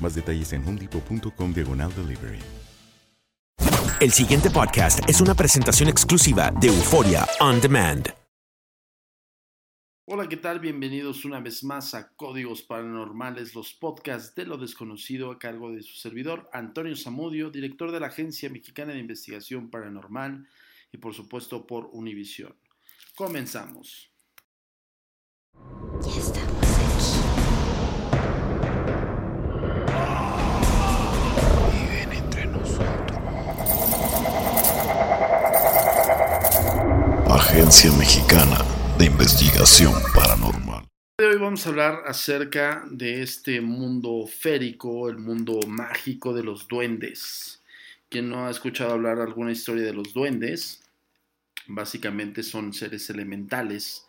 Más detalles en homedepot.com diagonal delivery. El siguiente podcast es una presentación exclusiva de Euforia On Demand. Hola, ¿qué tal? Bienvenidos una vez más a Códigos Paranormales, los podcasts de lo desconocido a cargo de su servidor, Antonio Zamudio, director de la Agencia Mexicana de Investigación Paranormal y por supuesto por Univisión. Comenzamos. Ya estamos Agencia Mexicana de Investigación Paranormal. Hoy vamos a hablar acerca de este mundo férico, el mundo mágico de los duendes. Quien no ha escuchado hablar alguna historia de los duendes, básicamente son seres elementales,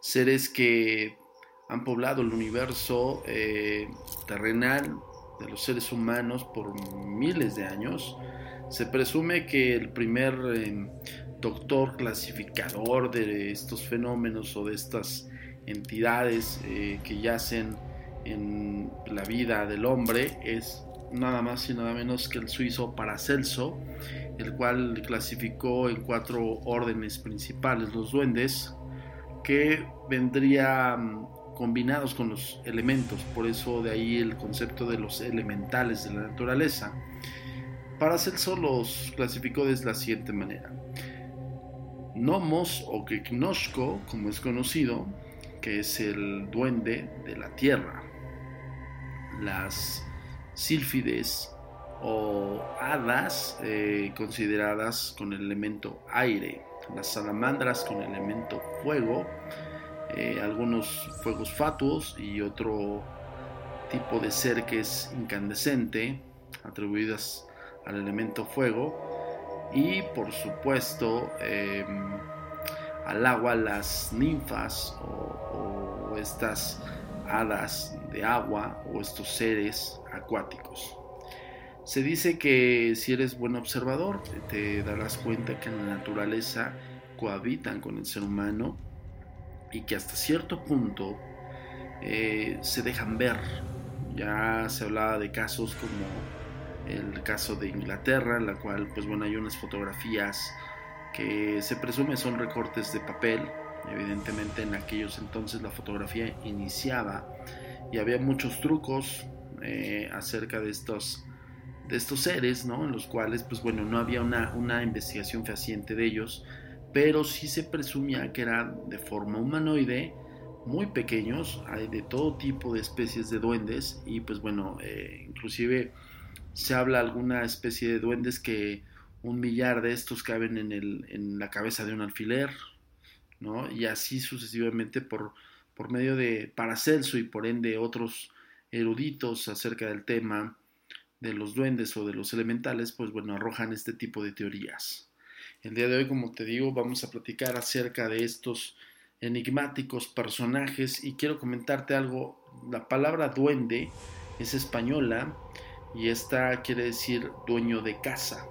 seres que han poblado el universo eh, terrenal de los seres humanos por miles de años. Se presume que el primer eh, doctor clasificador de estos fenómenos o de estas entidades eh, que yacen en la vida del hombre es nada más y nada menos que el suizo Paracelso, el cual clasificó en cuatro órdenes principales los duendes, que vendrían combinados con los elementos, por eso de ahí el concepto de los elementales de la naturaleza. Paracelso los clasificó de la siguiente manera. Nomos o Keknoshko, como es conocido, que es el duende de la tierra. Las sílfides o hadas eh, consideradas con el elemento aire. Las salamandras con el elemento fuego. Eh, algunos fuegos fatuos y otro tipo de ser que es incandescente, atribuidas al elemento fuego y por supuesto eh, al agua las ninfas o, o, estas hadas de agua o estos seres acuáticos. Se dice que si eres buen observador te darás cuenta que en la naturaleza cohabitan con el ser humano y que hasta cierto punto eh, se dejan ver. Ya se hablaba de casos como el caso de Inglaterra, en la cual pues bueno hay unas fotografías que se presume son recortes de papel. Evidentemente en aquellos entonces la fotografía iniciaba y había muchos trucos eh, acerca de estos de estos seres, ¿no? En los cuales pues bueno no había una, una investigación fehaciente de ellos, pero sí se presumía que eran de forma humanoide, muy pequeños, hay de todo tipo de especies de duendes y pues bueno, eh, inclusive se habla alguna especie de duendes que un millar de estos caben en, el, en la cabeza de un alfiler, ¿no? Y así sucesivamente por, por medio de Paracelso y por ende otros eruditos acerca del tema, de los duendes o de los elementales, pues bueno, arrojan este tipo de teorías. El día de hoy, como te digo, vamos a platicar acerca de estos enigmáticos personajes y quiero comentarte algo. La palabra duende es española y esta quiere decir dueño de casa.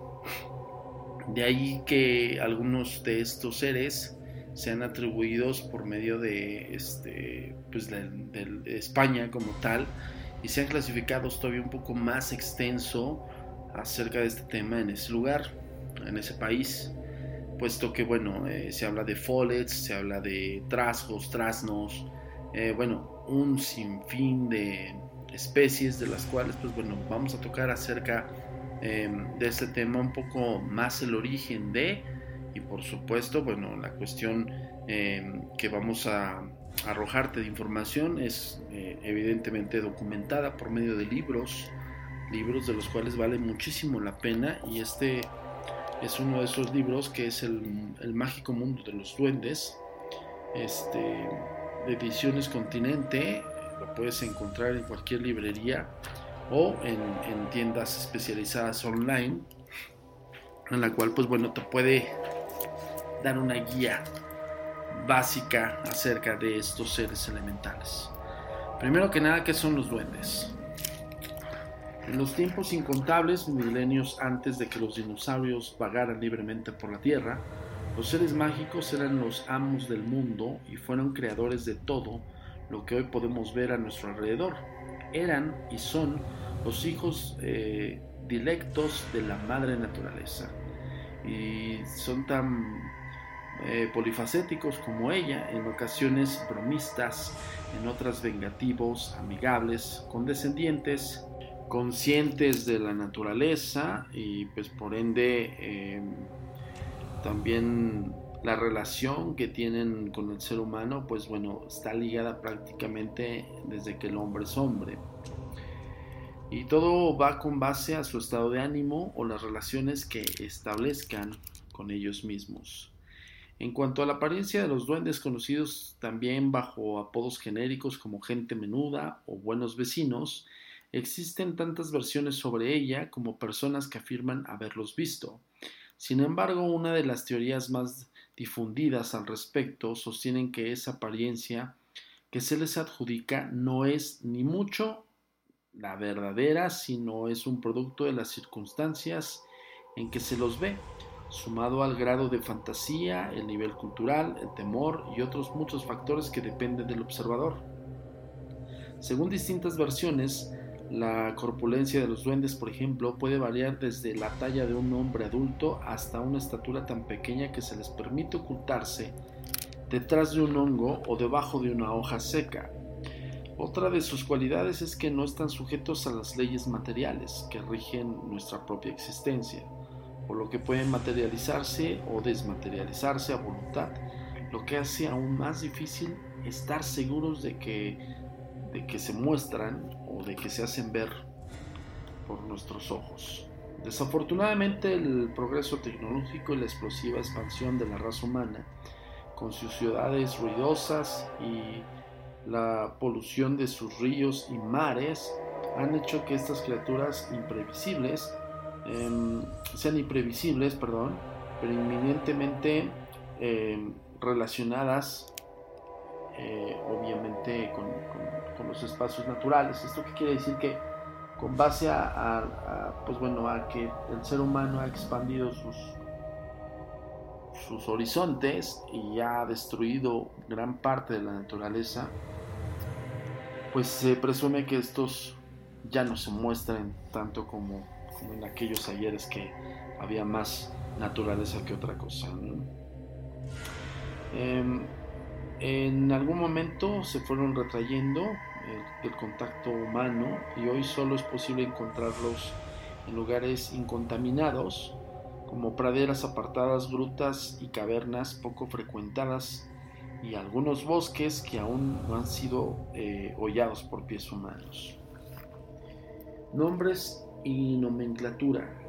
De ahí que algunos de estos seres sean atribuidos por medio de, este, pues de, España como tal y sean clasificados todavía un poco más extenso acerca de este tema en ese lugar, en ese país, puesto que, bueno, eh, se habla de follets, se habla de trasgos, trasnos, eh, bueno, un sinfín de especies de las cuales, pues bueno, vamos a tocar acerca em, de este tema un poco más el origen de, y por supuesto, bueno, la cuestión em, que vamos a arrojarte de información es eh, evidentemente documentada por medio de libros, libros de los cuales vale muchísimo la pena y este es uno de esos libros que es el, el mágico mundo de los duendes, este, de ediciones Continente, lo puedes encontrar en cualquier librería o en, en tiendas especializadas online, en la cual pues bueno te puede dar una guía básica acerca de estos seres elementales. Primero que nada, ¿qué son los duendes? En los tiempos incontables, milenios antes de que los dinosaurios vagaran libremente por la Tierra, los seres mágicos eran los amos del mundo y fueron creadores de todo lo que hoy podemos ver a nuestro alrededor. Eran y son los hijos eh, de la madre naturaleza. Y son tan eh, polifacéticos como ella, en ocasiones bromistas, en otras vengativos, amigables, condescendientes, conscientes de la naturaleza y pues por ende eh, también la relación que tienen con el ser humano pues bueno está ligada prácticamente desde que el hombre es hombre y todo va con base a su estado de ánimo o las relaciones que establezcan con ellos mismos. En cuanto a la apariencia de los duendes conocidos también bajo apodos genéricos como gente menuda o buenos vecinos, existen tantas versiones sobre ella como personas que afirman haberlos visto. Sin embargo, una de las teorías más difundidas al respecto sostienen que esa apariencia que se les adjudica no es ni mucho la verdadera, sino es un producto de las circunstancias en que se los ve sumado al grado de fantasía, el nivel cultural, el temor y otros muchos factores que dependen del observador. Según distintas versiones, la corpulencia de los duendes, por ejemplo, puede variar desde la talla de un hombre adulto hasta una estatura tan pequeña que se les permite ocultarse detrás de un hongo o debajo de una hoja seca. Otra de sus cualidades es que no están sujetos a las leyes materiales que rigen nuestra propia existencia por lo que pueden materializarse o desmaterializarse a voluntad, lo que hace aún más difícil estar seguros de que, de que se muestran o de que se hacen ver por nuestros ojos. Desafortunadamente el progreso tecnológico y la explosiva expansión de la raza humana, con sus ciudades ruidosas y la polución de sus ríos y mares, han hecho que estas criaturas imprevisibles Em, sean imprevisibles, perdón, pero inminentemente em, relacionadas eh, obviamente con, los espacios naturales. ¿Esto qué quiere decir? Que con base a, pues bueno, a que el ser humano ha expandido sus, sus horizontes y ha destruido gran parte de la naturaleza, pues se presume que estos ya no se muestran tanto como en aquellos ayeres que había más naturaleza que otra cosa. Em, en algún momento se fueron retrayendo el, el, contacto humano y hoy solo es posible encontrarlos en lugares incontaminados como praderas apartadas, grutas y cavernas poco frecuentadas y algunos bosques que aún no han sido eh, hollados por pies humanos. Nombres y nomenclatura.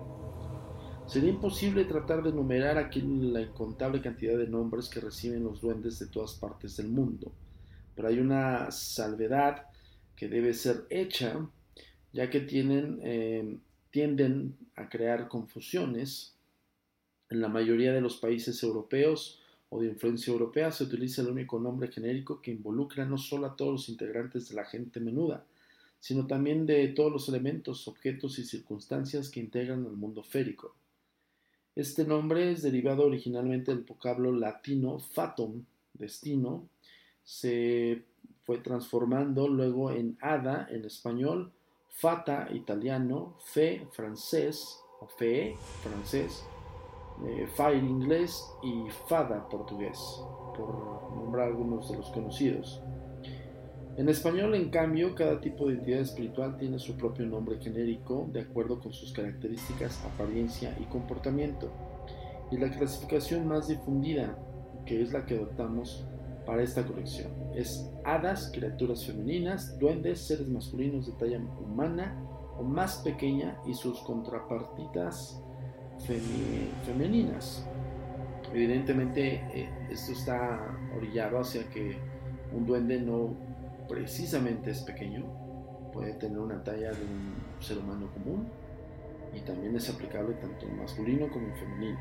Sería imposible tratar de enumerar aquí la incontable cantidad de nombres que reciben los duendes de todas partes del mundo, pero hay una salvedad que debe ser hecha, ya que tienen eh, tienden a crear confusiones. En la mayoría de los países europeos o de influencia europea se utiliza el único nombre genérico que involucra no solo a todos los integrantes de la gente menuda, sino también de todos los elementos, objetos y circunstancias que integran al mundo férico. Este nombre es derivado originalmente del vocablo latino fatum, destino, se fue transformando luego en hada en español, fata italiano, fe francés o fe francés, eh, fire inglés y fada portugués, por nombrar algunos de los conocidos. En español, en cambio, cada tipo de entidad espiritual tiene su propio nombre genérico de acuerdo con sus características, apariencia y comportamiento. Y la clasificación más difundida, que es la que adoptamos para esta colección, es hadas, criaturas femeninas, duendes, seres masculinos de talla humana o más pequeña y sus contrapartidas femeninas. Evidentemente, eh, esto está orillado hacia que un duende no precisamente es pequeño, puede tener una talla de un ser humano común y también es aplicable tanto en masculino como en femenino.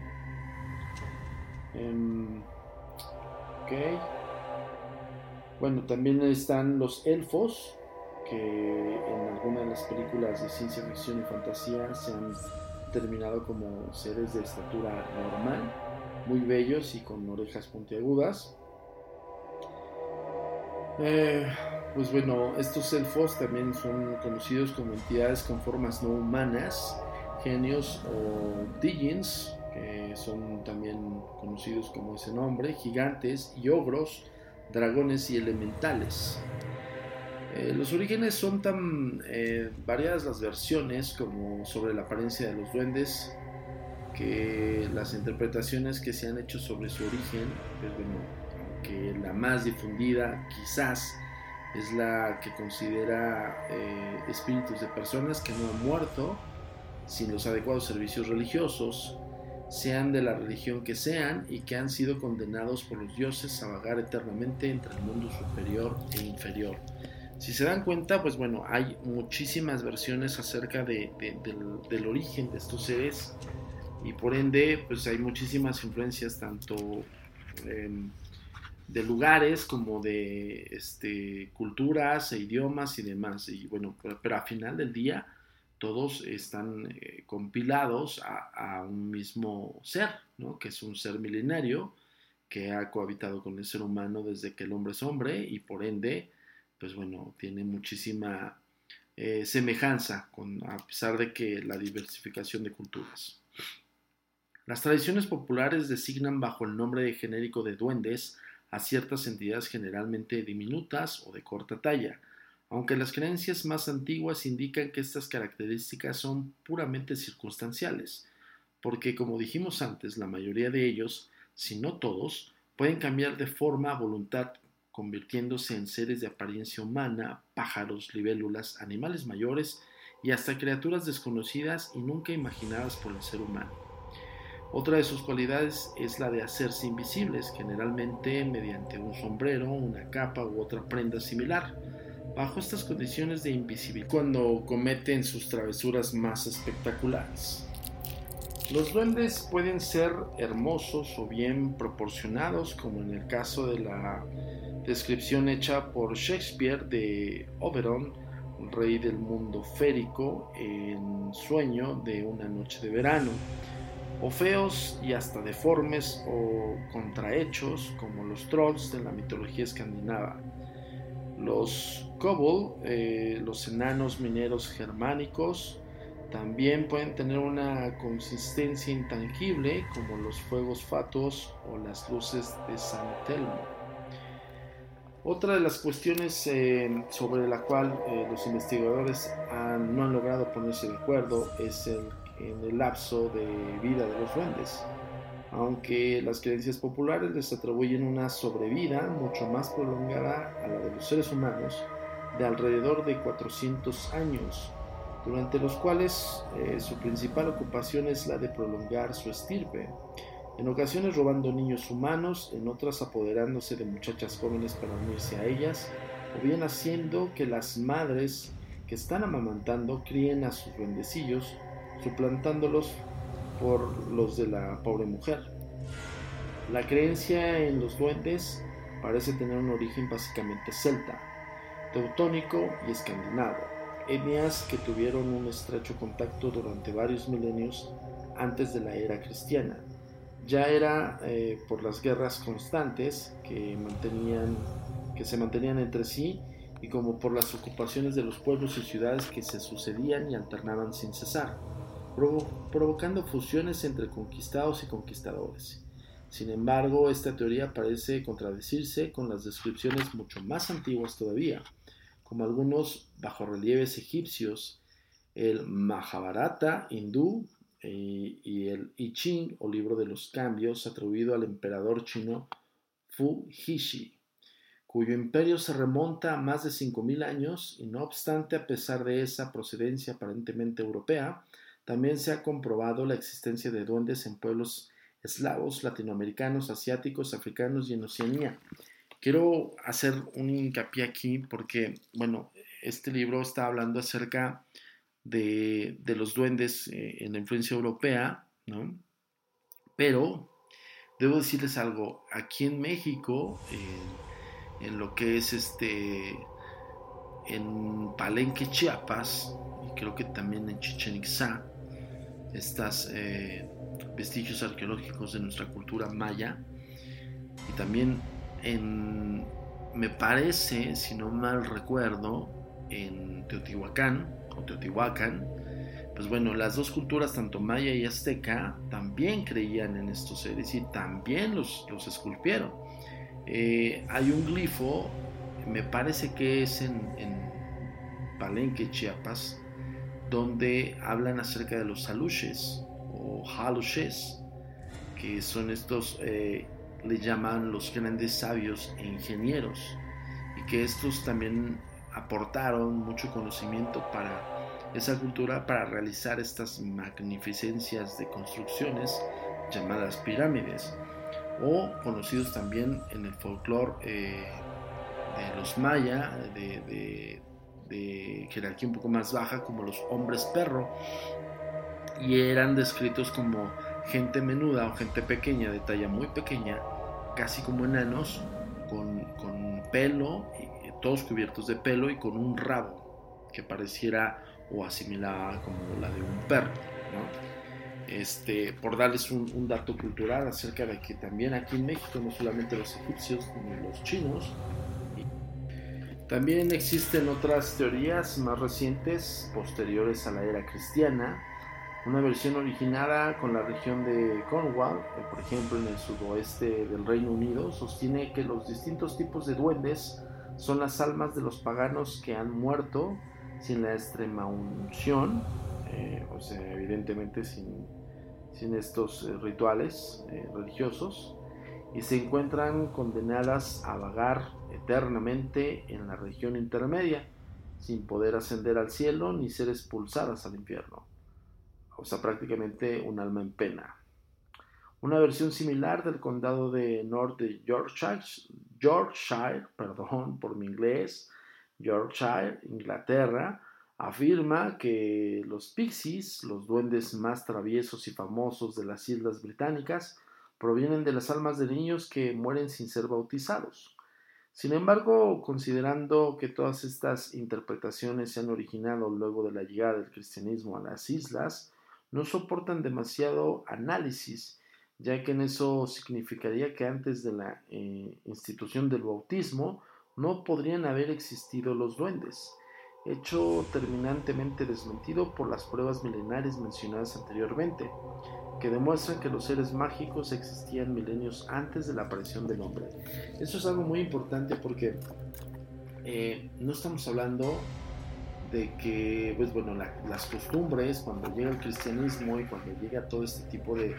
Em, ok. Bueno, también están los elfos, que en algunas de las películas de ciencia ficción y fantasía se han terminado como seres de estatura normal, muy bellos y con orejas puntiagudas. Eh, pues bueno, estos elfos también son conocidos como entidades con formas no humanas, genios o digins, que son también conocidos como ese nombre, gigantes y ogros, dragones y elementales. Eh, los orígenes son tan eh, variadas las versiones como sobre la apariencia de los duendes que las interpretaciones que se han hecho sobre su origen, pues bueno, que la más difundida quizás es la que considera eh, espíritus de personas que no han muerto sin los adecuados servicios religiosos, sean de la religión que sean y que han sido condenados por los dioses a vagar eternamente entre el mundo superior e inferior. Si se dan cuenta, pues bueno, hay muchísimas versiones acerca de, del, origen de estos seres y por ende, pues hay muchísimas influencias tanto de lugares como de este, culturas e idiomas y demás. Y bueno, pero, al final del día todos están eh, compilados a, un mismo ser, ¿no? que es un ser milenario que ha cohabitado con el ser humano desde que el hombre es hombre y por ende, pues bueno, tiene muchísima eh, semejanza con, a pesar de que la diversificación de culturas. Las tradiciones populares designan bajo el nombre de genérico de duendes a ciertas entidades generalmente diminutas o de corta talla, aunque las creencias más antiguas indican que estas características son puramente circunstanciales, porque como dijimos antes, la mayoría de ellos, si no todos, pueden cambiar de forma a voluntad, convirtiéndose en seres de apariencia humana, pájaros, libélulas, animales mayores y hasta criaturas desconocidas y nunca imaginadas por el ser humano. Otra de sus cualidades es la de hacerse invisibles, generalmente mediante un sombrero, una capa u otra prenda similar. Bajo estas condiciones de invisibilidad, cuando cometen sus travesuras más espectaculares. Los duendes pueden ser hermosos o bien proporcionados, como en el caso de la descripción hecha por Shakespeare de Oberon, rey del mundo férico, en sueño de una noche de verano o feos y hasta deformes o contrahechos como los trolls de la mitología escandinava. Los kobold, eh, los enanos mineros germánicos, también pueden tener una consistencia intangible como los fuegos fatuos o las luces de San Telmo. Otra de las cuestiones eh, sobre la cual eh, los investigadores no han logrado ponerse de acuerdo es el en el lapso de vida de los duendes, aunque las creencias populares les atribuyen una sobrevida mucho más prolongada a la de los seres humanos, de alrededor de 400 años, durante los cuales eh, su principal ocupación es la de prolongar su estirpe, en ocasiones robando niños humanos, en otras apoderándose de muchachas jóvenes para unirse a ellas, o bien haciendo que las madres que están amamantando críen a sus duendecillos suplantándolos por los de la pobre mujer. La creencia en los duendes parece tener un origen básicamente celta, teutónico y escandinavo, etnias que tuvieron un estrecho contacto durante varios milenios antes de la era cristiana. Ya era eh, por las guerras constantes que, mantenían, que se mantenían entre sí y como por las ocupaciones de los pueblos y ciudades que se sucedían y alternaban sin cesar, provocando fusiones entre conquistados y conquistadores. Sin embargo, esta teoría parece contradecirse con las descripciones mucho más antiguas todavía, como algunos bajorrelieves egipcios, el Mahabharata hindú eh, y el I Ching o libro de los cambios atribuido al emperador chino Fu Hishi, cuyo imperio se remonta a más de 5.000 años y no obstante a pesar de esa procedencia aparentemente europea, también se ha comprobado la existencia de duendes en pueblos eslavos, latinoamericanos, asiáticos, africanos y en Oceanía. Quiero hacer un hincapié aquí porque, bueno, este libro está hablando acerca de, los duendes eh, en la influencia europea, ¿no? Pero debo decirles algo, aquí en México, en lo que es este, en Palenque, Chiapas, y creo que también en Chichen Itzá, estas eh, vestigios arqueológicos de nuestra cultura maya, y también en, me parece, si no mal recuerdo, en Teotihuacán o Teotihuacán, pues bueno, las dos culturas, tanto maya y azteca, también creían en estos seres y también los, los esculpieron. Eh, hay un glifo, me parece que es en, Palenque, Chiapas, donde hablan acerca de los aluches o haluches, que son estos eh, le llaman los grandes sabios e ingenieros y que estos también aportaron mucho conocimiento para esa cultura para realizar estas magnificencias de construcciones llamadas pirámides o conocidos también en el folclore eh, de los maya de, de jerarquía un poco más baja como los hombres perro y eran descritos como gente menuda o gente pequeña de talla muy pequeña casi como enanos, con, con pelo, y, todos cubiertos de pelo y con un rabo que pareciera o asimilaba como la de un perro. Este, por darles un, dato cultural acerca de que también aquí en México, no solamente los egipcios, ni los chinos, también existen otras teorías más recientes, posteriores a la era cristiana, una versión originada con la región de Cornwall, eh, por ejemplo en el sudoeste del Reino Unido, sostiene que los distintos tipos de duendes son las almas de los paganos que han muerto sin la extrema unción, eh, o sea, evidentemente sin, sin estos eh, rituales religiosos, y se encuentran condenadas a vagar eternamente en la región intermedia, sin poder ascender al cielo ni ser expulsadas al infierno o sea, prácticamente un alma en pena. Una versión similar del condado de North Yorkshire, Yorkshire, perdón por mi inglés, Yorkshire, Inglaterra, afirma que los pixies, los duendes más traviesos y famosos de las islas británicas, provienen de las almas de niños que mueren sin ser bautizados. Sin embargo, considerando que todas estas interpretaciones se han originado luego de la llegada del cristianismo a las islas, no soportan demasiado análisis, ya que en eso significaría que antes de la eh, institución del bautismo no podrían haber existido los duendes, hecho terminantemente desmentido por las pruebas milenarias mencionadas anteriormente, que demuestran que los seres mágicos existían milenios antes de la aparición del hombre. Eso es algo muy importante porque eh, no estamos hablando de que, pues bueno, las costumbres, cuando llega el cristianismo y cuando llega todo este tipo de,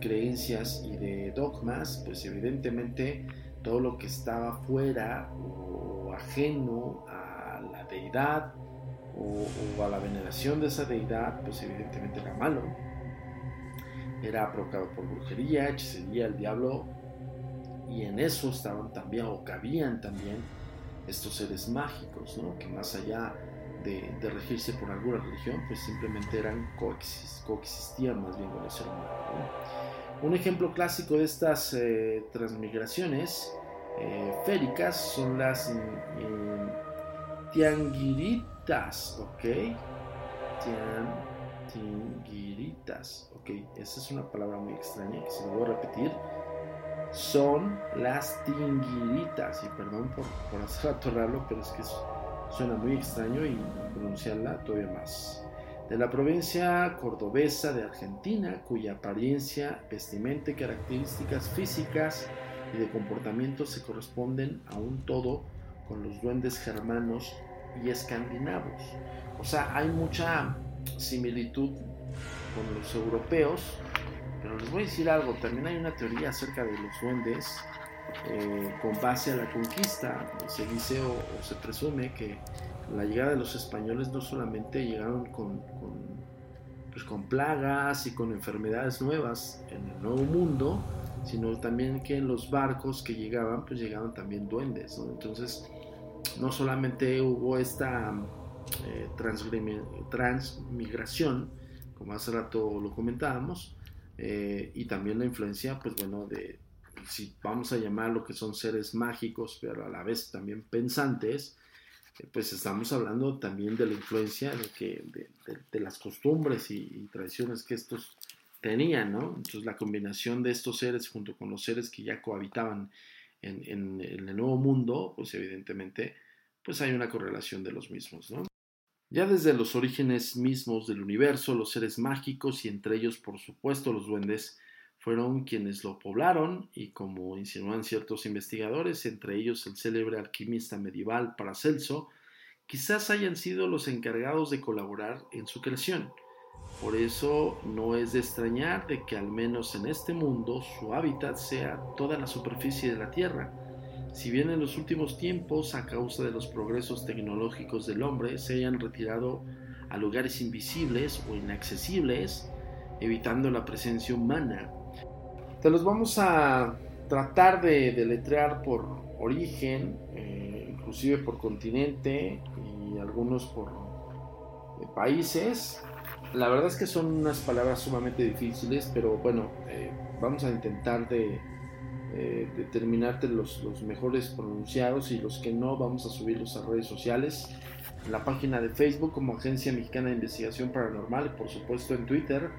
creencias y de dogmas, pues evidentemente todo lo que estaba fuera o, ajeno a deidad o, a la veneración de esa deidad, pues evidentemente era malo. Era provocado por brujería, hechicería, el diablo, y en eso estaban también, o cabían también, estos seres mágicos, ¿no? que más allá de, regirse por alguna religión, pues simplemente eran coexistían más bien con el ser humano. ¿no? Un ejemplo clásico de estas eh, transmigraciones eh, féricas son las eh, tianguiritas, ¿ok? Tian, tianguiritas, ¿ok? Esa es una palabra muy extraña que se lo voy a repetir. Son las tinguiritas, y perdón por, por hacer atorrarlo, pero es que suena muy extraño y pronunciarla todavía más. De la provincia cordobesa de Argentina, cuya apariencia, vestimenta y características físicas y de comportamiento se corresponden a un todo con los duendes germanos y escandinavos. O sea, hay mucha similitud con los europeos, pero les voy a decir algo, también hay una teoría acerca de los duendes eh, con base a la conquista. Se dice o, se presume que la llegada de los españoles no solamente llegaron con, con, pues, con plagas y con enfermedades nuevas en el nuevo mundo, sino también que en los barcos que llegaban, pues llegaban también duendes. ¿no? Entonces, no solamente hubo esta eh, transmigración, como hace rato lo comentábamos, eh, y también la influencia, pues bueno, de, si vamos a llamar lo que son seres mágicos, pero a la vez también pensantes, eh, pues estamos hablando también de la influencia de, que, de, las costumbres y, y, tradiciones que estos tenían, ¿no? Entonces la combinación de estos seres junto con los seres que ya cohabitaban en, el nuevo mundo, pues evidentemente, pues hay una correlación de los mismos. Ya desde los orígenes mismos del universo, los seres mágicos y entre ellos, por supuesto, los duendes, fueron quienes lo poblaron y como insinúan ciertos investigadores, entre ellos el célebre alquimista medieval Paracelso, quizás hayan sido los encargados de colaborar en su creación. Por eso no es de extrañar de que al menos en este mundo su hábitat sea toda la superficie de la Tierra. Si bien en los últimos tiempos, a causa de los progresos tecnológicos del hombre, se hayan retirado a lugares invisibles o inaccesibles, evitando la presencia humana, te los vamos a tratar de deletrear por origen, eh, inclusive por continente y algunos por eh, países. La verdad es que son unas palabras sumamente difíciles, pero bueno, eh, vamos a intentar de determinarte los, los, mejores pronunciados y los que no vamos a subirlos a redes sociales. En la página de Facebook como Agencia Mexicana de Investigación Paranormal y por supuesto en Twitter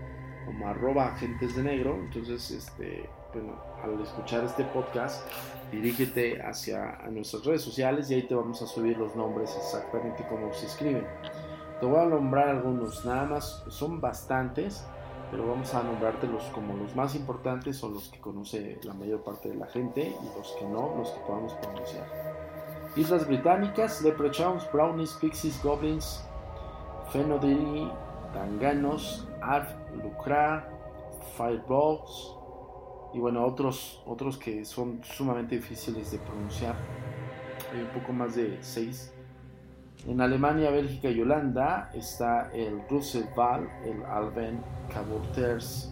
como arroba agentes de negro. Entonces, este, bueno, al escuchar este podcast, dirígete hacia a nuestras redes sociales y ahí te vamos a subir los nombres exactamente como se escriben. Te voy a nombrar algunos, nada más, son bastantes, pero vamos a nombrártelos como los más importantes o los que conoce la mayor parte de la gente y los que no, los que podamos pronunciar. Islas Británicas, Leprechauns, Brownies, Pixies, Goblins, Fenodiri, Tanganos, Arf, Lucra, Fireballs y bueno, otros, otros que son sumamente difíciles de pronunciar. Hay un poco más de seis. En Alemania, Bélgica y Holanda está el Roosevelt, el Alven, Cabourters.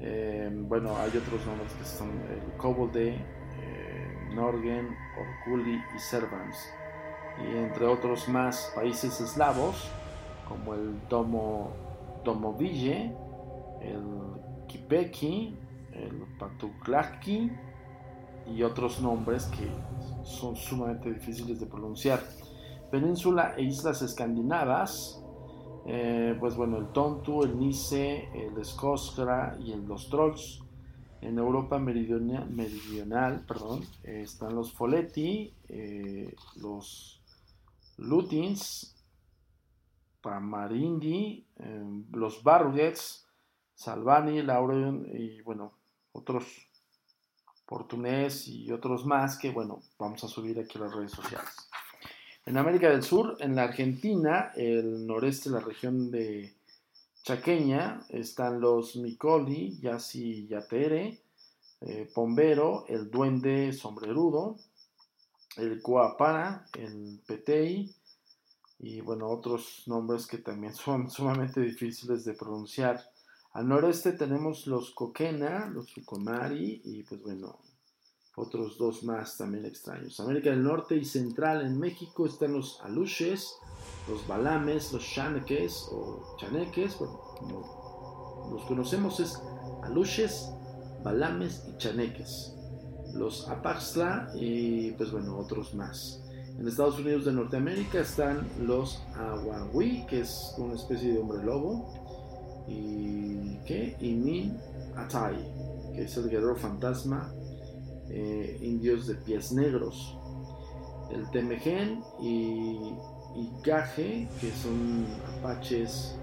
Eh, bueno, hay otros nombres que son el Kobolde, eh, Norgen, Orkuli y Servans. Y entre otros más países eslavos, como el Domo, Domoville, el Kipeki, el Patuklaki y otros nombres que son sumamente difíciles de pronunciar. Península e islas escandinavas, eh, pues bueno, el Tontu, el Nice, el Skoskra y el, los Trolls. En Europa meridional, perdón, están los Foleti, eh, los Lutins, Pamarindi, eh, los Barugets, Salvani, Lauren y bueno, otros portugués y otros más que bueno, vamos a subir aquí a las redes sociales. En América del Sur, en la Argentina, el noreste la región de Chaqueña, están los Micoli, Yasi Yatere, eh, Pombero, el Duende Sombrerudo, el Coapara, el Petei, y bueno, otros nombres que también son sumamente difíciles de pronunciar. Al noreste tenemos los Coquena, los Sucomari y pues bueno, otros dos más también extraños. América del Norte y Central en México están los aluches, los balames, los chaneques o chaneques, bueno, como los conocemos es aluches, balames y chaneques. Los apaxla y pues bueno, otros más. En Estados Unidos de Norteamérica están los aguagui, que es una especie de hombre lobo. Y ¿qué? Y Min Atai, que es el guerrero fantasma eh, indios de pies negros. El Temején y, y Gaje, que son apaches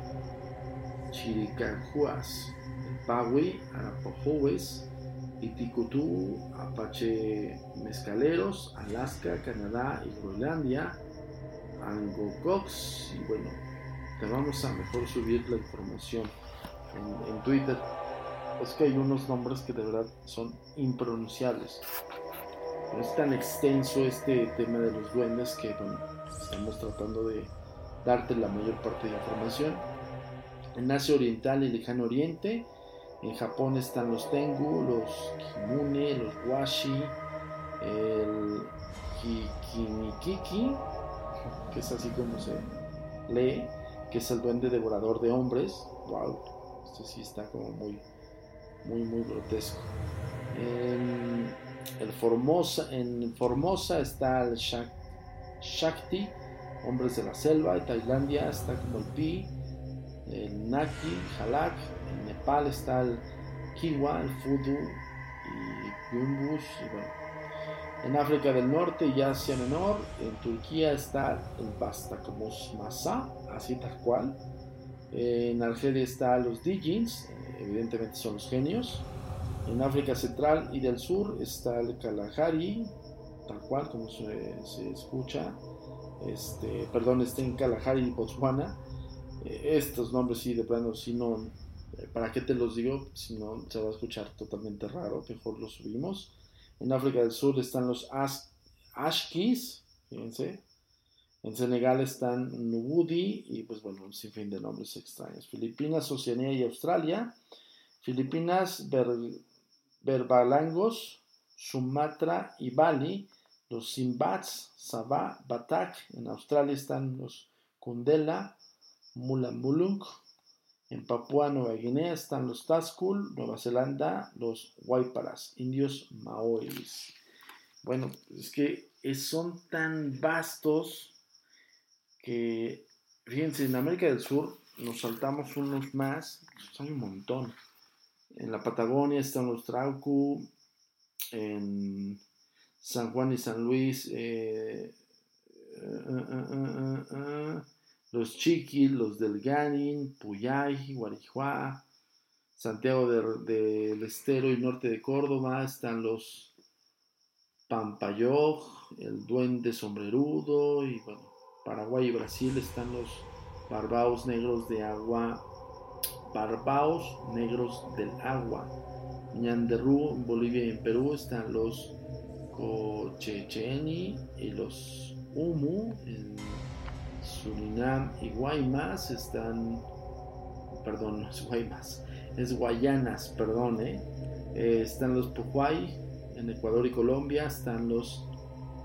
chiricajuas. El Pawi, arapahoes y Ticutú, apache mezcaleros, Alaska, Canadá y Groenlandia, Angocox, y bueno, te vamos a mejor subir la información en Twitter. Es que hay unos nombres que de verdad son impronunciables. No es tan extenso este tema de los duendes que bueno, estamos tratando de darte la mayor parte de la información. En Asia Oriental y Lejano Oriente, en Japón están los Tengu, los Kimune, los Washi, el Kikinikiki, que es así como se lee, que es el duende devorador de hombres. Wow, esto sí está como muy, muy, muy grotesco. En, el Formosa, en Formosa está el Shak, Shakti, hombres de la selva. En Tailandia está como el Pi, Naki, Halak. En Nepal está el Kiwa, el Fudu y Gumbus. Y bueno. En África del Norte y Asia Menor, en Turquía está el Bastakomos Masa, así tal cual. En Argelia está los Dijins, evidentemente son los genios. En África Central y del Sur está el Kalahari, tal cual como se, escucha. Este, perdón, está en Kalahari y Botswana. Eh, estos nombres sí, de plano, si no, eh, ¿para qué te los digo? Si no, se va a escuchar totalmente raro, mejor los subimos. En África del Sur están los As Ashkis, fíjense. En Senegal están Nubudi y pues bueno, un sinfín de nombres extraños. Filipinas, Oceanía y Australia. Filipinas, Ber Berbalangos, Sumatra y Bali. Los Simbats, Sabah, Batak. En Australia están los Kundela, Mulambulunk. En Papúa Nueva Guinea están los Tazkul, Nueva Zelanda, los Waiparas, indios maoris. Bueno, es que son tan vastos que, fíjense, en América del Sur nos saltamos unos más, hay un montón. En la Patagonia están los Traucu, en San Juan y San Luis, eh, los Chiquis, los del Ganin, Puyay, Guarijuá, Santiago del de, de Estero y norte de Córdoba, están los Pampayog, el Duende Sombrerudo, y bueno, Paraguay y Brasil están los Barbaos Negros de Agua, Barbaos Negros del Agua, Ñanderú, Bolivia y en Perú están los Cochecheni y los Umu, en Surinam y Guaymas están, perdón, no es Guaymas, es Guayanas, perdón, ¿eh? Eh, están los Pujuay en Ecuador y Colombia, están los,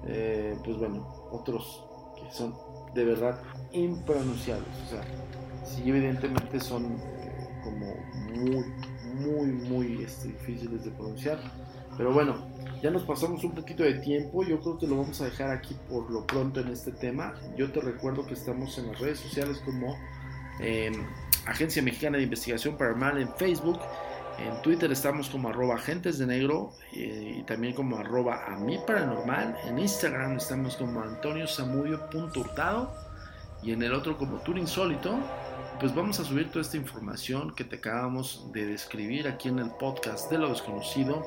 eh, pues bueno, otros que son de verdad impronunciables, o sea, sí evidentemente son como muy, muy, muy este, difíciles de pronunciar, pero bueno, ya nos pasamos un poquito de tiempo, yo creo que lo vamos a dejar aquí por lo pronto en este tema. Yo te recuerdo que estamos en las redes sociales como eh, Agencia Mexicana de Investigación Paranormal en Facebook, en Twitter estamos como arroba agentes de negro eh, y también como arroba a mí paranormal, en Instagram estamos como Antonio Samudio.hurtado y en el otro como Tour Insólito. Pues vamos a subir toda esta información que te acabamos de describir aquí en el podcast de lo desconocido.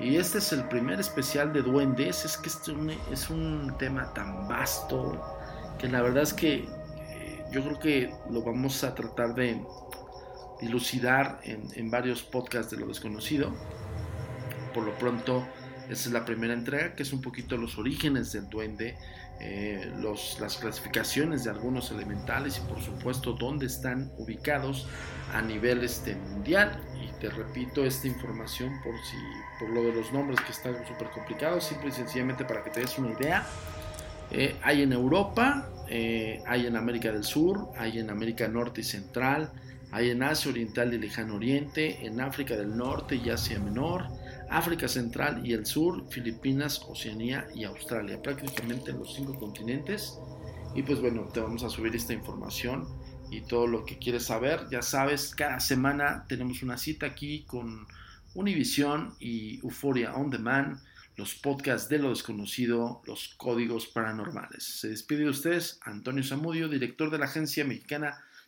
Y este es el primer especial de duendes. Es que este es un tema tan vasto que la verdad es que eh, yo creo que lo vamos a tratar de dilucidar en, en, varios podcasts de lo desconocido. Por lo pronto, esta es la primera entrega, que es un poquito los orígenes del duende, eh, los, las clasificaciones de algunos elementales y por supuesto dónde están ubicados a nivel este, mundial y te repito esta información por si por lo de los nombres que está súper complicado, simple y sencillamente para que te des una idea. Eh, hay en Europa, eh, hay en América del Sur, hay en América Norte y Central, hay en Asia Oriental y Lejano Oriente, en África del Norte y Asia Menor, África Central y el Sur, Filipinas, Oceanía y Australia, prácticamente en los cinco continentes. Y pues bueno, te vamos a subir esta información y todo lo que quieres saber. Ya sabes, cada semana tenemos una cita aquí con Univision y Euphoria On Demand, los podcasts de lo desconocido, los códigos paranormales. Se despide de ustedes Antonio Zamudio, director de la Agencia Mexicana